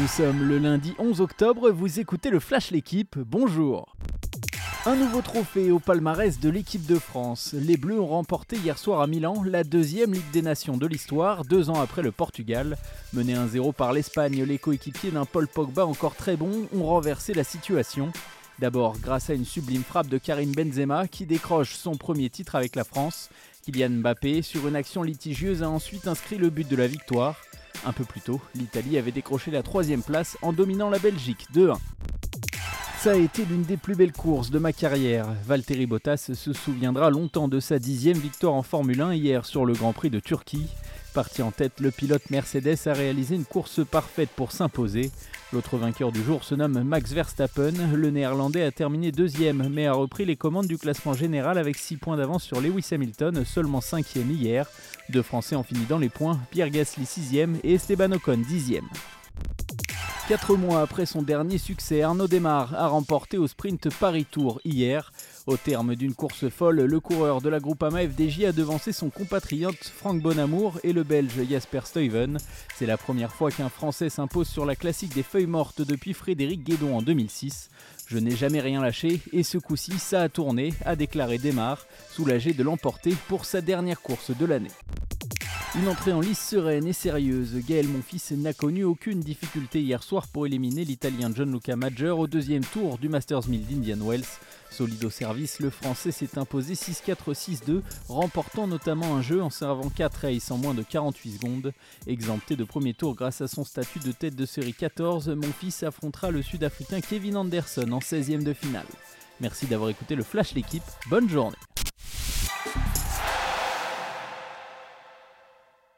Nous sommes le lundi 11 octobre, vous écoutez le Flash L'équipe, bonjour un nouveau trophée au palmarès de l'équipe de France. Les Bleus ont remporté hier soir à Milan la deuxième Ligue des Nations de l'histoire, deux ans après le Portugal. Menés 1-0 par l'Espagne, les coéquipiers d'un Paul Pogba encore très bon ont renversé la situation. D'abord grâce à une sublime frappe de Karim Benzema qui décroche son premier titre avec la France. Kylian Mbappé, sur une action litigieuse, a ensuite inscrit le but de la victoire. Un peu plus tôt, l'Italie avait décroché la troisième place en dominant la Belgique 2-1. Ça a été l'une des plus belles courses de ma carrière. Valtteri Bottas se souviendra longtemps de sa dixième victoire en Formule 1 hier sur le Grand Prix de Turquie. Parti en tête, le pilote Mercedes a réalisé une course parfaite pour s'imposer. L'autre vainqueur du jour se nomme Max Verstappen. Le néerlandais a terminé deuxième, mais a repris les commandes du classement général avec 6 points d'avance sur Lewis Hamilton, seulement cinquième hier. Deux Français ont fini dans les points, Pierre Gasly 6 et Esteban Ocon 10 Quatre mois après son dernier succès, Arnaud Desmar a remporté au sprint Paris Tour hier. Au terme d'une course folle, le coureur de la Groupama FDJ a devancé son compatriote Franck Bonamour et le Belge Jasper Stuyven. C'est la première fois qu'un Français s'impose sur la classique des feuilles mortes depuis Frédéric Guédon en 2006. Je n'ai jamais rien lâché et ce coup-ci ça a tourné, a déclaré Desmar, soulagé de l'emporter pour sa dernière course de l'année. Une entrée en lice sereine et sérieuse. Gaël Monfils n'a connu aucune difficulté hier soir pour éliminer l'Italien Gianluca Major au deuxième tour du Masters 1000 d'Indian Wells. Solide au service, le Français s'est imposé 6-4-6-2, remportant notamment un jeu en servant 4 races en moins de 48 secondes. Exempté de premier tour grâce à son statut de tête de série 14, Monfils affrontera le Sud-Africain Kevin Anderson en 16e de finale. Merci d'avoir écouté le Flash l'équipe, bonne journée